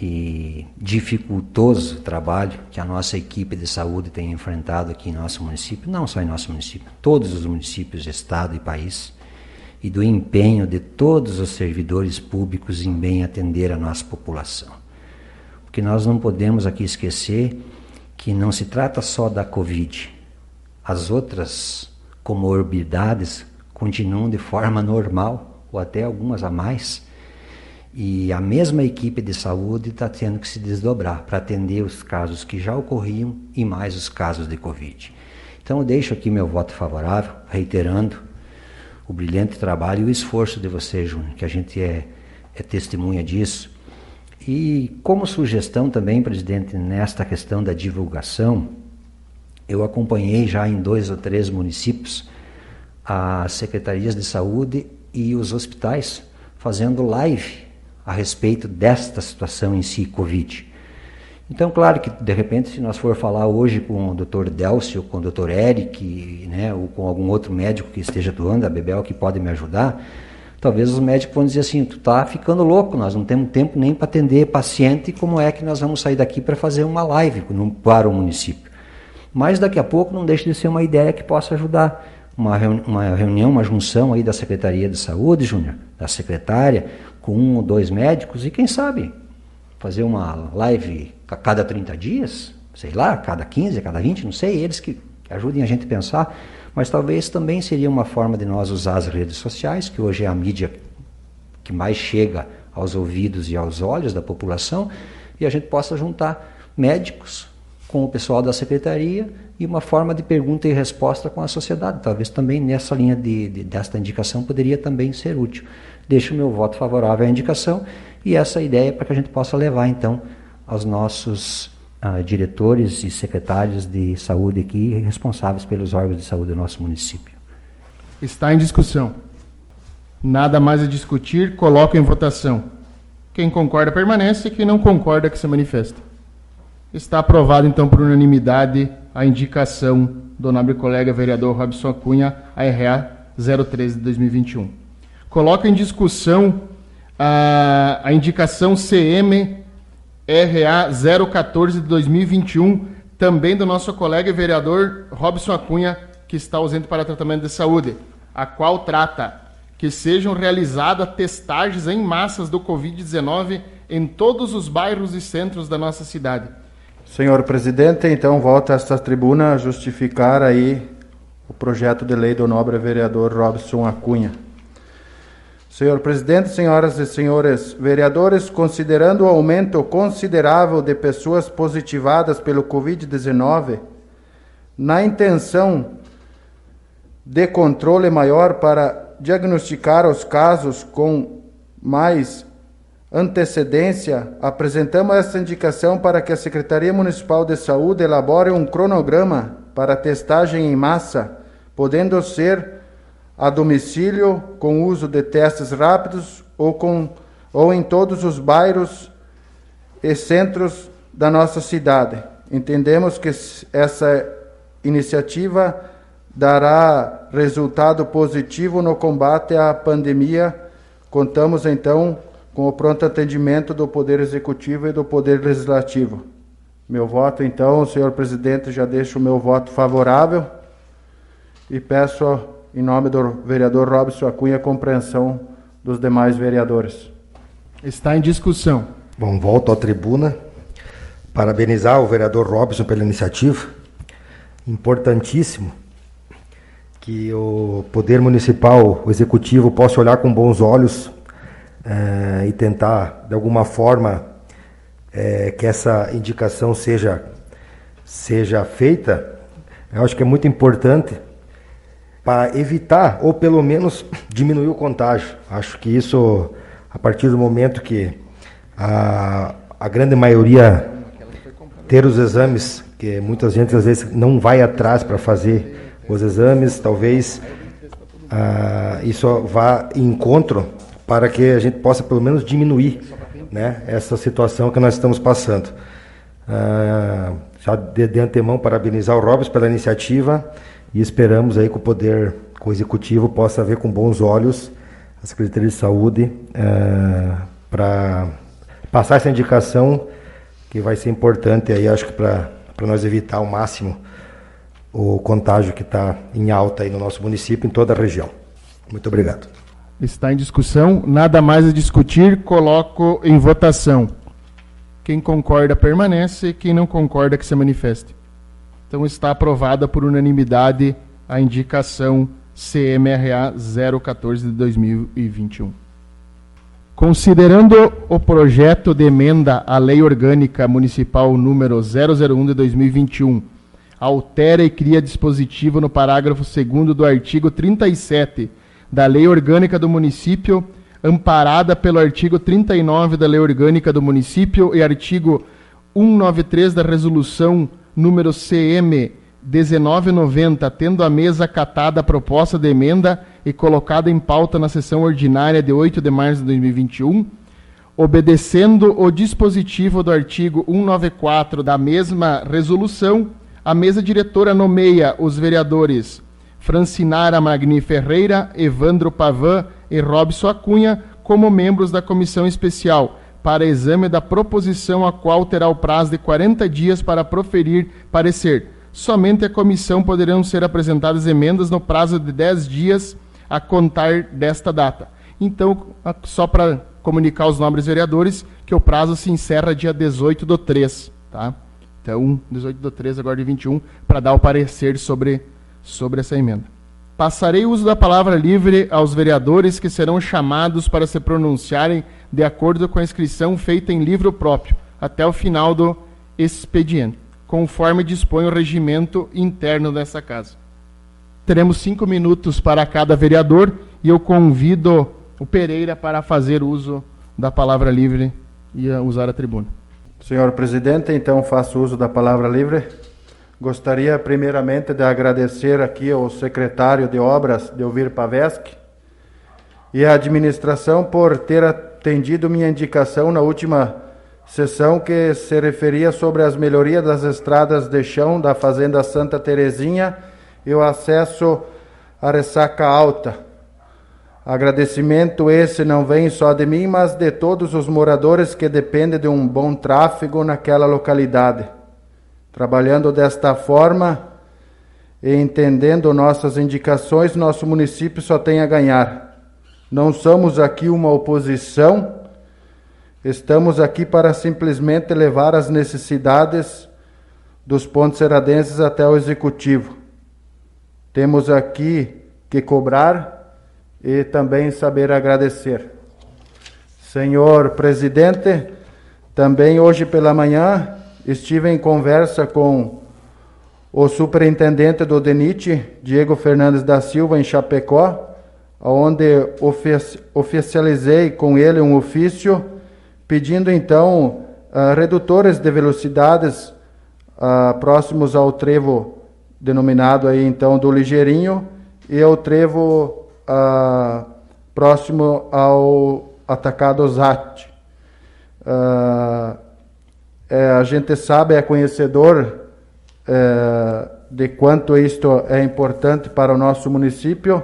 e dificultoso trabalho que a nossa equipe de saúde tem enfrentado aqui em nosso município, não só em nosso município, todos os municípios, estado e país, e do empenho de todos os servidores públicos em bem atender a nossa população. Porque nós não podemos aqui esquecer que não se trata só da Covid. As outras comorbidades continuam de forma normal, ou até algumas a mais. E a mesma equipe de saúde está tendo que se desdobrar para atender os casos que já ocorriam e mais os casos de Covid. Então eu deixo aqui meu voto favorável, reiterando o brilhante trabalho e o esforço de você, Júnior, que a gente é, é testemunha disso. E como sugestão também, presidente, nesta questão da divulgação, eu acompanhei já em dois ou três municípios as secretarias de saúde e os hospitais fazendo live a respeito desta situação em si, Covid. Então, claro que de repente, se nós for falar hoje com o Dr. Delcio, com o Dr. Eric, né, ou com algum outro médico que esteja atuando, a Bebel, que pode me ajudar, talvez os médicos vão dizer assim, tu tá ficando louco, nós não temos tempo nem para atender paciente, como é que nós vamos sair daqui para fazer uma live para o município? Mas daqui a pouco não deixa de ser uma ideia que possa ajudar. Uma, uma reunião, uma junção aí da Secretaria de Saúde, Júnior, da secretária, com um ou dois médicos, e quem sabe fazer uma live a cada 30 dias, sei lá, cada 15, a cada 20, não sei, eles que ajudem a gente a pensar, mas talvez também seria uma forma de nós usar as redes sociais, que hoje é a mídia que mais chega aos ouvidos e aos olhos da população, e a gente possa juntar médicos com o pessoal da secretaria e uma forma de pergunta e resposta com a sociedade. Talvez também nessa linha de, de, desta indicação poderia também ser útil. Deixo o meu voto favorável à indicação e essa ideia para que a gente possa levar então aos nossos uh, diretores e secretários de saúde aqui responsáveis pelos órgãos de saúde do nosso município. Está em discussão. Nada mais a discutir, coloco em votação. Quem concorda permanece, quem não concorda que se manifesta. Está aprovado então por unanimidade a indicação do nobre colega vereador Robson Cunha, a RA 013 de 2021. Coloco em discussão a, a indicação CM RA 014 de 2021, também do nosso colega vereador Robson Acunha, que está ausente para tratamento de saúde, a qual trata que sejam realizadas testagens em massas do Covid-19 em todos os bairros e centros da nossa cidade. Senhor presidente, então volta a esta tribuna a justificar aí o projeto de lei do nobre vereador Robson Acunha. Senhor presidente, senhoras e senhores vereadores, considerando o aumento considerável de pessoas positivadas pelo Covid-19, na intenção de controle maior para diagnosticar os casos com mais antecedência, apresentamos esta indicação para que a Secretaria Municipal de Saúde elabore um cronograma para testagem em massa, podendo ser a domicílio com uso de testes rápidos ou, com, ou em todos os bairros e centros da nossa cidade. Entendemos que essa iniciativa dará resultado positivo no combate à pandemia. Contamos então com o pronto atendimento do Poder Executivo e do Poder Legislativo. Meu voto, então, senhor presidente, já deixo o meu voto favorável e peço em nome do vereador Robson Acunha, compreensão dos demais vereadores. Está em discussão. Bom, volto à tribuna. Parabenizar o vereador Robson pela iniciativa. Importantíssimo que o poder municipal, o executivo, possa olhar com bons olhos eh, e tentar, de alguma forma, eh, que essa indicação seja, seja feita. Eu acho que é muito importante para evitar ou pelo menos diminuir o contágio. Acho que isso, a partir do momento que a, a grande maioria ter os exames, que muita gente às vezes não vai atrás para fazer os exames, talvez ah, isso vá em encontro para que a gente possa pelo menos diminuir né, essa situação que nós estamos passando. Ah, já de, de antemão parabenizar o Robes pela iniciativa e esperamos aí que o poder o executivo possa ver com bons olhos a Secretaria de Saúde uh, para passar essa indicação que vai ser importante aí, acho que para nós evitar ao máximo o contágio que está em alta aí no nosso município, em toda a região. Muito obrigado. Está em discussão, nada mais a discutir, coloco em votação. Quem concorda permanece, quem não concorda que se manifeste. Então está aprovada por unanimidade a indicação CMRA 014 de 2021. Considerando o projeto de emenda à Lei Orgânica Municipal número 001 de 2021, altera e cria dispositivo no parágrafo 2 do artigo 37 da Lei Orgânica do Município, amparada pelo artigo 39 da Lei Orgânica do Município e artigo 193 da Resolução número CM 1990, tendo a mesa acatada a proposta de emenda e colocada em pauta na sessão ordinária de 8 de março de 2021, obedecendo o dispositivo do artigo 194 da mesma resolução, a mesa diretora nomeia os vereadores Francinara Magni Ferreira, Evandro Pavan e Robson Acunha como membros da comissão especial para exame da proposição a qual terá o prazo de 40 dias para proferir parecer. Somente a comissão poderão ser apresentadas emendas no prazo de 10 dias a contar desta data. Então, só para comunicar aos nobres vereadores que o prazo se encerra dia 18 do 3, tá? Então, 18 do 3, agora de 21, para dar o parecer sobre, sobre essa emenda. Passarei o uso da palavra livre aos vereadores que serão chamados para se pronunciarem de acordo com a inscrição feita em livro próprio, até o final do expediente, conforme dispõe o regimento interno dessa casa. Teremos cinco minutos para cada vereador e eu convido o Pereira para fazer uso da palavra livre e usar a tribuna. Senhor presidente, então faço uso da palavra livre. Gostaria primeiramente de agradecer aqui ao secretário de Obras, Delvir Paveschi, e à administração por ter atendido minha indicação na última sessão que se referia sobre as melhorias das estradas de chão da Fazenda Santa Terezinha e o acesso à ressaca alta. Agradecimento esse não vem só de mim, mas de todos os moradores que dependem de um bom tráfego naquela localidade. Trabalhando desta forma e entendendo nossas indicações, nosso município só tem a ganhar. Não somos aqui uma oposição, estamos aqui para simplesmente levar as necessidades dos pontos seradenses até o executivo. Temos aqui que cobrar e também saber agradecer. Senhor presidente, também hoje pela manhã estive em conversa com o superintendente do DENIT, Diego Fernandes da Silva, em Chapecó, onde oficializei com ele um ofício pedindo então uh, redutores de velocidades uh, próximos ao trevo denominado aí então do Ligeirinho e ao trevo uh, próximo ao atacado Zat. É, a gente sabe, é conhecedor é, de quanto isto é importante para o nosso município,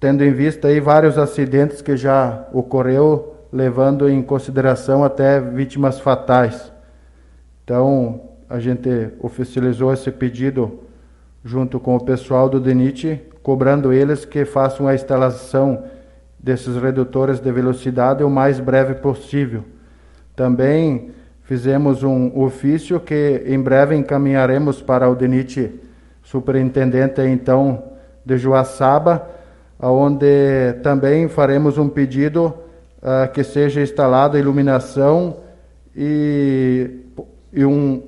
tendo em vista aí vários acidentes que já ocorreu, levando em consideração até vítimas fatais. Então, a gente oficializou esse pedido junto com o pessoal do DENIT, cobrando eles que façam a instalação desses redutores de velocidade o mais breve possível. Também fizemos um ofício que em breve encaminharemos para o DENIT superintendente então de Joaçaba, onde também faremos um pedido uh, que seja instalada iluminação e, e um,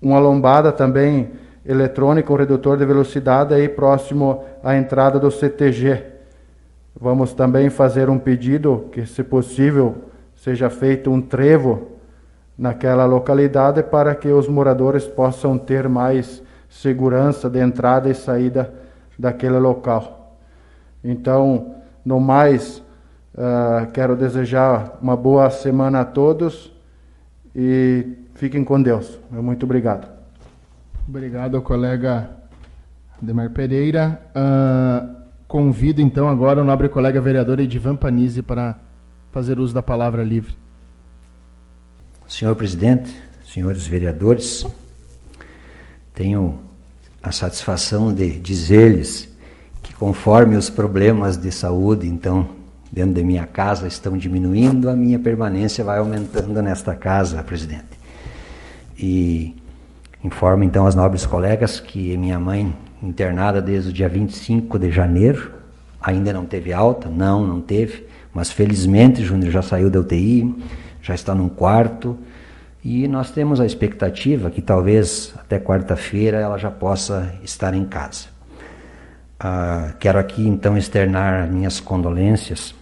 uma lombada também eletrônica, um redutor de velocidade aí próximo à entrada do CTG. Vamos também fazer um pedido que, se possível, seja feito um trevo naquela localidade para que os moradores possam ter mais segurança de entrada e saída daquele local. Então, no mais, uh, quero desejar uma boa semana a todos e fiquem com Deus. Muito obrigado. Obrigado, colega Demar Pereira. Uh, convido então agora o nobre colega vereador Edivan Panizzi para fazer uso da palavra livre. Senhor presidente, senhores vereadores, tenho a satisfação de dizer-lhes que, conforme os problemas de saúde, então, dentro da minha casa estão diminuindo, a minha permanência vai aumentando nesta casa, presidente. E informo então as nobres colegas que minha mãe, internada desde o dia 25 de janeiro, ainda não teve alta? Não, não teve, mas felizmente Júnior já saiu da UTI já está num quarto e nós temos a expectativa que talvez até quarta-feira ela já possa estar em casa. Ah, quero aqui então externar minhas condolências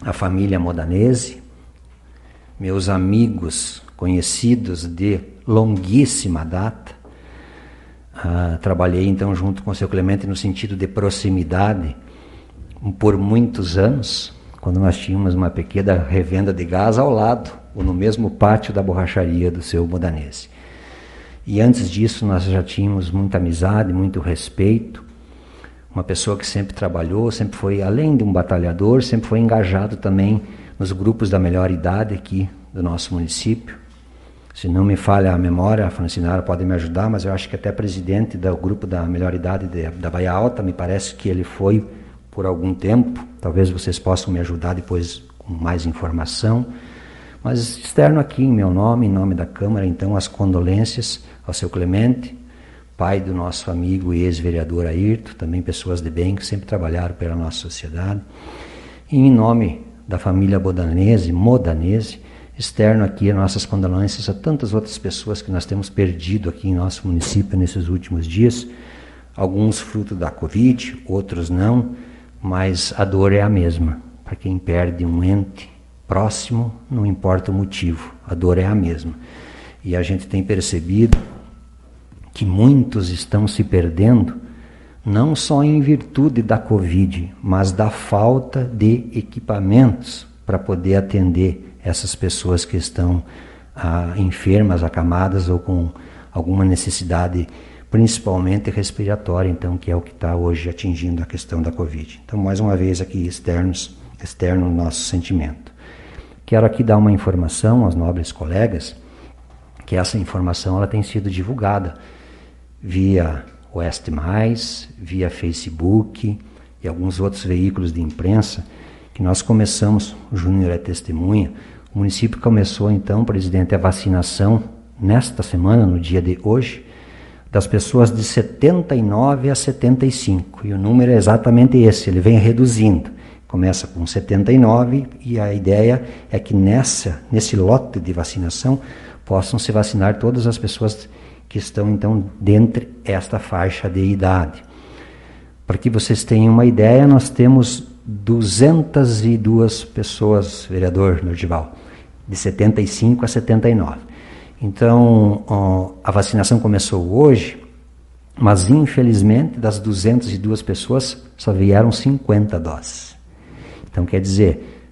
à família Modanese, meus amigos conhecidos de longuíssima data. Ah, trabalhei então junto com o seu Clemente no sentido de proximidade por muitos anos quando nós tínhamos uma pequena revenda de gás ao lado, ou no mesmo pátio da borracharia do seu Modanese. E antes disso nós já tínhamos muita amizade, muito respeito. Uma pessoa que sempre trabalhou, sempre foi, além de um batalhador, sempre foi engajado também nos grupos da melhor idade aqui do nosso município. Se não me falha a memória, a Francinara pode me ajudar, mas eu acho que até presidente do grupo da melhor idade de, da Bahia Alta, me parece que ele foi por algum tempo. Talvez vocês possam me ajudar depois com mais informação. Mas externo aqui em meu nome, em nome da Câmara, então, as condolências ao seu Clemente, pai do nosso amigo e ex-vereador Ayrton, também pessoas de bem que sempre trabalharam pela nossa sociedade. E em nome da família Bodanese, Modanese, externo aqui nossas condolências a tantas outras pessoas que nós temos perdido aqui em nosso município nesses últimos dias, alguns fruto da Covid, outros não, mas a dor é a mesma. Para quem perde um ente próximo, não importa o motivo, a dor é a mesma. E a gente tem percebido que muitos estão se perdendo, não só em virtude da Covid, mas da falta de equipamentos para poder atender essas pessoas que estão ah, enfermas, acamadas ou com alguma necessidade, principalmente respiratória, então, que é o que está hoje atingindo a questão da Covid. Então, mais uma vez aqui, externos, externo nosso sentimento. Quero aqui dar uma informação aos nobres colegas, que essa informação ela tem sido divulgada via Oeste Mais, via Facebook e alguns outros veículos de imprensa, que nós começamos, o Júnior é testemunha, o município começou então, presidente, a vacinação nesta semana, no dia de hoje, das pessoas de 79 a 75. E o número é exatamente esse, ele vem reduzindo. Começa com 79 e a ideia é que nessa, nesse lote de vacinação possam se vacinar todas as pessoas que estão então dentro esta faixa de idade. Para que vocês tenham uma ideia, nós temos 202 pessoas, vereador Nordival, de 75 a 79. Então, ó, a vacinação começou hoje, mas infelizmente das 202 pessoas só vieram 50 doses. Então, quer dizer,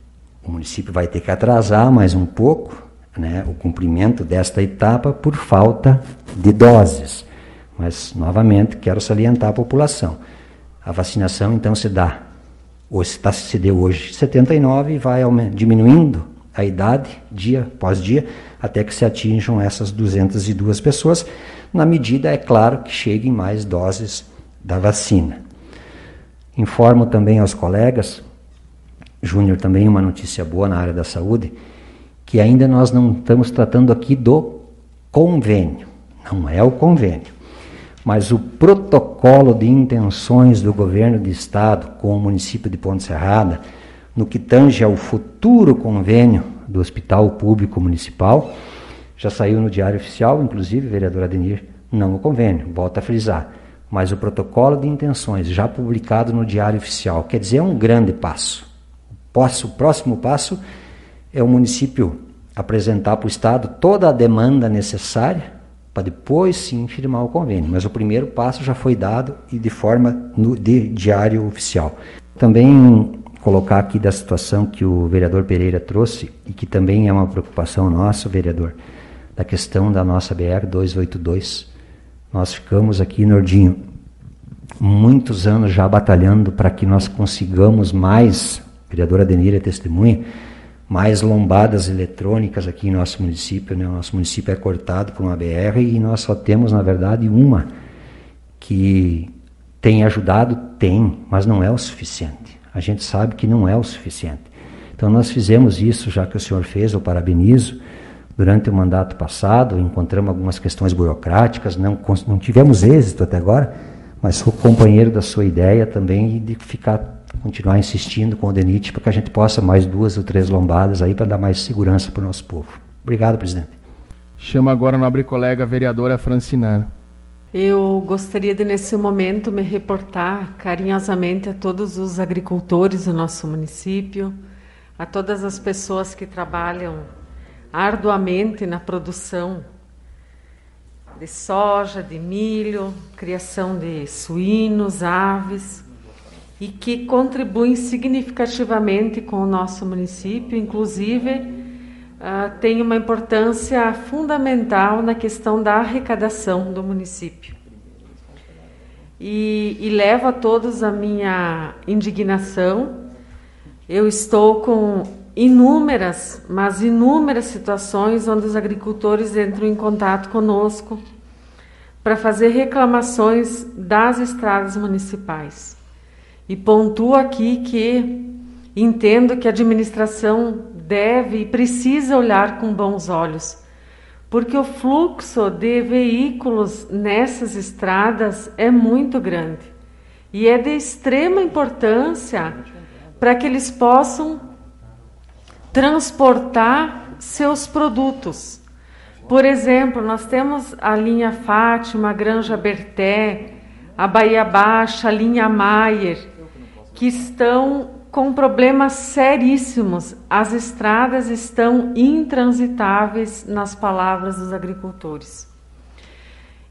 o município vai ter que atrasar mais um pouco né, o cumprimento desta etapa por falta de doses. Mas, novamente, quero salientar a população. A vacinação, então, se dá, ou está, se deu hoje 79 e vai diminuindo a idade, dia após dia, até que se atinjam essas 202 pessoas, na medida, é claro, que cheguem mais doses da vacina. Informo também aos colegas, Júnior, também uma notícia boa na área da saúde, que ainda nós não estamos tratando aqui do convênio, não é o convênio, mas o protocolo de intenções do governo de estado com o município de Ponte Serrada, no que tange ao futuro convênio do Hospital Público Municipal, já saiu no Diário Oficial, inclusive, vereador Adenir, não o convênio, volta a frisar, mas o protocolo de intenções já publicado no Diário Oficial, quer dizer, é um grande passo. O próximo passo é o município apresentar para o Estado toda a demanda necessária para depois sim firmar o convênio. Mas o primeiro passo já foi dado e de forma no, de diário oficial. Também colocar aqui da situação que o vereador Pereira trouxe e que também é uma preocupação nossa, vereador, da questão da nossa BR 282. Nós ficamos aqui, Nordinho, muitos anos já batalhando para que nós consigamos mais, vereadora Adenir é testemunha, mais lombadas eletrônicas aqui em nosso município. Né? O nosso município é cortado por uma BR e nós só temos, na verdade, uma que tem ajudado, tem, mas não é o suficiente. A gente sabe que não é o suficiente. Então nós fizemos isso, já que o senhor fez, eu parabenizo. Durante o mandato passado, encontramos algumas questões burocráticas, não, não tivemos êxito até agora, mas sou companheiro da sua ideia também de ficar continuar insistindo com o DENIT para que a gente possa mais duas ou três lombadas aí para dar mais segurança para o nosso povo. Obrigado, presidente. Chama agora a nobre colega vereadora Francinara. Eu gostaria de, nesse momento, me reportar carinhosamente a todos os agricultores do nosso município, a todas as pessoas que trabalham arduamente na produção de soja, de milho, criação de suínos, aves, e que contribuem significativamente com o nosso município, inclusive uh, tem uma importância fundamental na questão da arrecadação do município. e, e levo a todos a minha indignação. Eu estou com inúmeras, mas inúmeras situações onde os agricultores entram em contato conosco para fazer reclamações das estradas municipais. E pontuo aqui que entendo que a administração deve e precisa olhar com bons olhos, porque o fluxo de veículos nessas estradas é muito grande e é de extrema importância para que eles possam transportar seus produtos. Por exemplo, nós temos a linha Fátima, a Granja Berté, a Bahia Baixa, a linha Maier, que estão com problemas seríssimos. As estradas estão intransitáveis, nas palavras dos agricultores.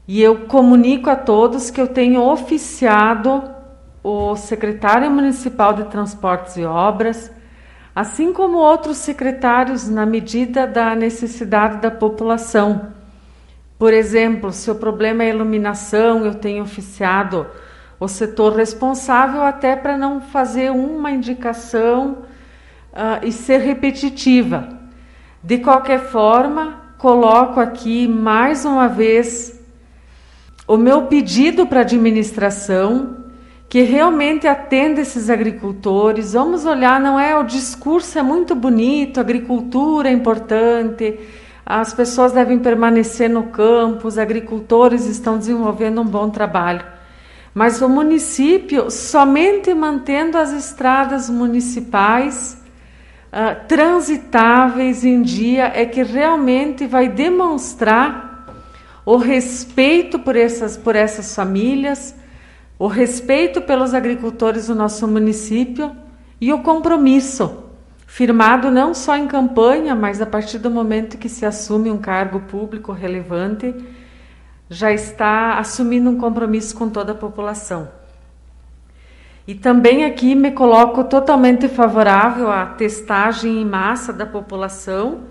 E eu comunico a todos que eu tenho oficiado o secretário municipal de Transportes e Obras, assim como outros secretários, na medida da necessidade da população. Por exemplo, se o problema é iluminação, eu tenho oficiado o setor responsável até para não fazer uma indicação uh, e ser repetitiva. De qualquer forma, coloco aqui mais uma vez o meu pedido para a administração que realmente atenda esses agricultores. Vamos olhar, não é o discurso é muito bonito, agricultura é importante, as pessoas devem permanecer no campo, os agricultores estão desenvolvendo um bom trabalho. Mas o município, somente mantendo as estradas municipais uh, transitáveis em dia, é que realmente vai demonstrar o respeito por essas, por essas famílias, o respeito pelos agricultores do nosso município e o compromisso, firmado não só em campanha, mas a partir do momento que se assume um cargo público relevante, já está assumindo um compromisso com toda a população. E também aqui me coloco totalmente favorável à testagem em massa da população,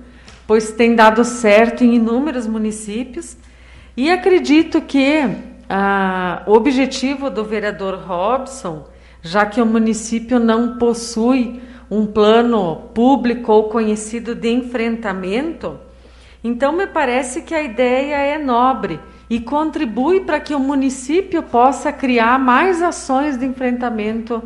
pois tem dado certo em inúmeros municípios, e acredito que ah, o objetivo do vereador Robson, já que o município não possui um plano público ou conhecido de enfrentamento, então me parece que a ideia é nobre e contribui para que o município possa criar mais ações de enfrentamento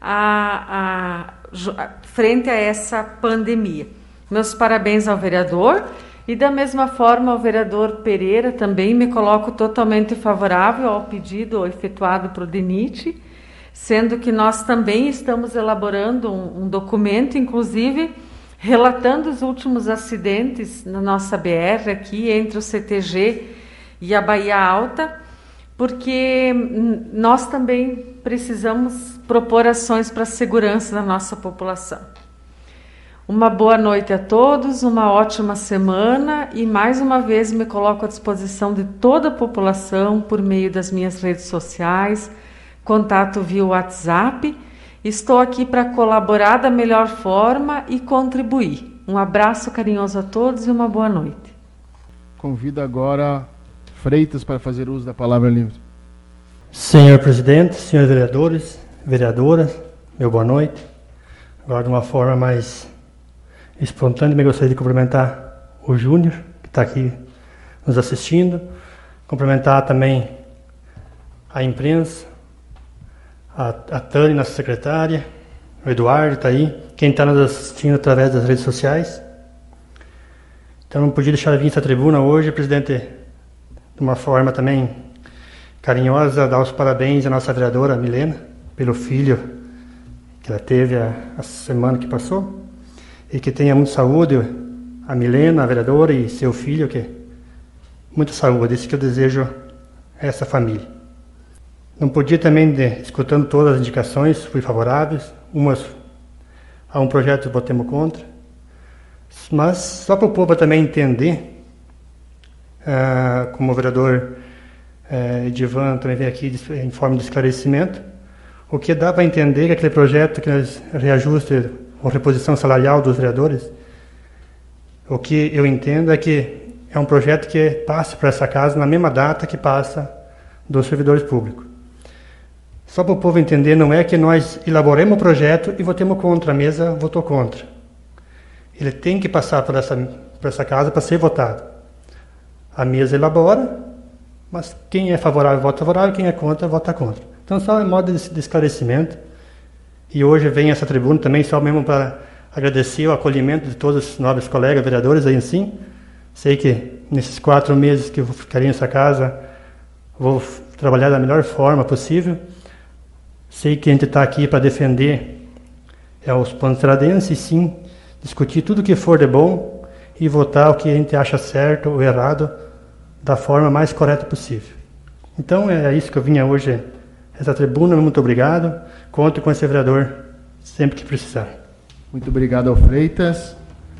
a, a, frente a essa pandemia. Meus parabéns ao vereador e da mesma forma, o vereador Pereira também me coloco totalmente favorável ao pedido efetuado para o DENIT, sendo que nós também estamos elaborando um, um documento, inclusive relatando os últimos acidentes na nossa BR aqui entre o CTG e a Bahia Alta, porque nós também precisamos propor ações para a segurança da nossa população. Uma boa noite a todos, uma ótima semana e mais uma vez me coloco à disposição de toda a população por meio das minhas redes sociais, contato via WhatsApp. Estou aqui para colaborar da melhor forma e contribuir. Um abraço carinhoso a todos e uma boa noite. Convido agora Freitas para fazer uso da palavra livre. Senhor presidente, senhores vereadores, vereadoras, meu boa noite. Agora de uma forma mais espontâneo, gostaria de cumprimentar o Júnior, que está aqui nos assistindo, cumprimentar também a imprensa, a, a Tânia, nossa secretária, o Eduardo está aí, quem está nos assistindo através das redes sociais. Então não podia deixar de vir essa tribuna hoje, presidente, de uma forma também carinhosa, dar os parabéns à nossa vereadora Milena, pelo filho que ela teve a, a semana que passou. E que tenha muita saúde, a Milena, a vereadora, e seu filho, que muita saúde, isso que eu desejo a essa família. Não podia também, de, escutando todas as indicações, fui favoráveis, umas a um projeto votemos contra, mas só para o povo também entender, uh, como o vereador uh, Edivan também veio aqui em forma de esclarecimento, o que dá para entender que aquele projeto que nós reajuste ou reposição salarial dos vereadores, o que eu entendo é que é um projeto que passa para essa casa na mesma data que passa dos servidores públicos. Só para o povo entender, não é que nós elaboremos o projeto e votemos contra, a mesa votou contra. Ele tem que passar por essa, por essa casa para ser votado. A mesa elabora, mas quem é favorável vota favorável, quem é contra vota contra. Então, só em modo de, esclarecimento. E hoje vem essa tribuna também só mesmo para agradecer o acolhimento de todos os nobres colegas vereadores aí sim. Sei que nesses quatro meses que eu ficaria nessa casa, vou trabalhar da melhor forma possível. Sei que a gente está aqui para defender é, os pontradenses, sim, discutir tudo que for de bom e votar o que a gente acha certo ou errado da forma mais correta possível. Então é isso que eu vinha hoje, essa tribuna. Muito obrigado. Conto com esse vereador sempre que precisar. Muito obrigado ao Freitas.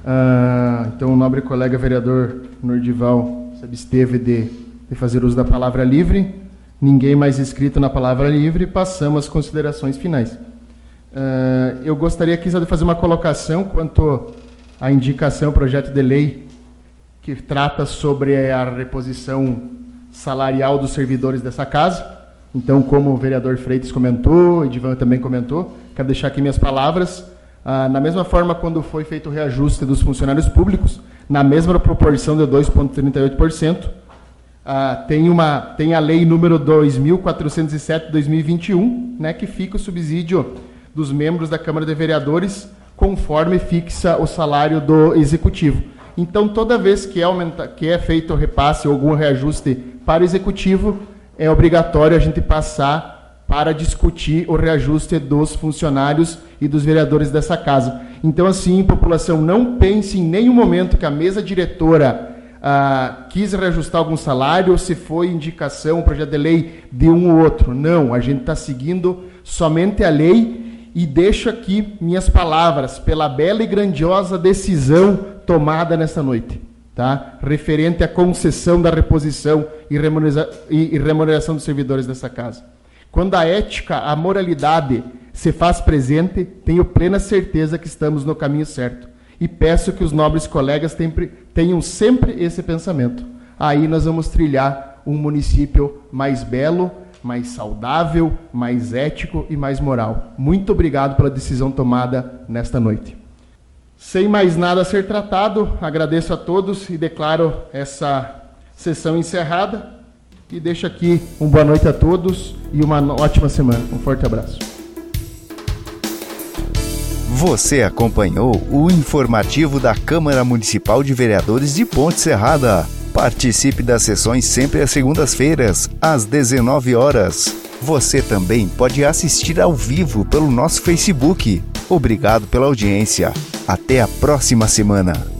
Ah, então, o nobre colega vereador Nordival se absteve de, de fazer uso da palavra livre ninguém mais inscrito na palavra livre, passamos às considerações finais. Uh, eu gostaria aqui de fazer uma colocação quanto à indicação, projeto de lei que trata sobre a reposição salarial dos servidores dessa casa. Então, como o vereador Freitas comentou, Edivan também comentou, quero deixar aqui minhas palavras. Ah, na mesma forma, quando foi feito o reajuste dos funcionários públicos, na mesma proporção de 2,38%, ah, tem, uma, tem a lei número 2.407 de 2021, né, que fica o subsídio dos membros da Câmara de Vereadores conforme fixa o salário do executivo. Então, toda vez que é, aumenta, que é feito o repasse ou algum reajuste para o executivo, é obrigatório a gente passar para discutir o reajuste dos funcionários e dos vereadores dessa casa. Então, assim, população, não pense em nenhum momento que a mesa diretora ah, quis reajustar algum salário, ou se foi indicação, projeto de lei de um ou outro. Não, a gente está seguindo somente a lei e deixo aqui minhas palavras pela bela e grandiosa decisão tomada nesta noite, tá? referente à concessão da reposição e, remuneração, e remuneração dos servidores dessa casa. Quando a ética, a moralidade se faz presente, tenho plena certeza que estamos no caminho certo e peço que os nobres colegas tenham sempre esse pensamento. Aí nós vamos trilhar um município mais belo, mais saudável, mais ético e mais moral. Muito obrigado pela decisão tomada nesta noite. Sem mais nada a ser tratado, agradeço a todos e declaro essa sessão encerrada. E deixo aqui uma boa noite a todos e uma ótima semana. Um forte abraço. Você acompanhou o informativo da Câmara Municipal de Vereadores de Ponte Serrada. Participe das sessões sempre às segundas-feiras, às 19 horas. Você também pode assistir ao vivo pelo nosso Facebook. Obrigado pela audiência. Até a próxima semana.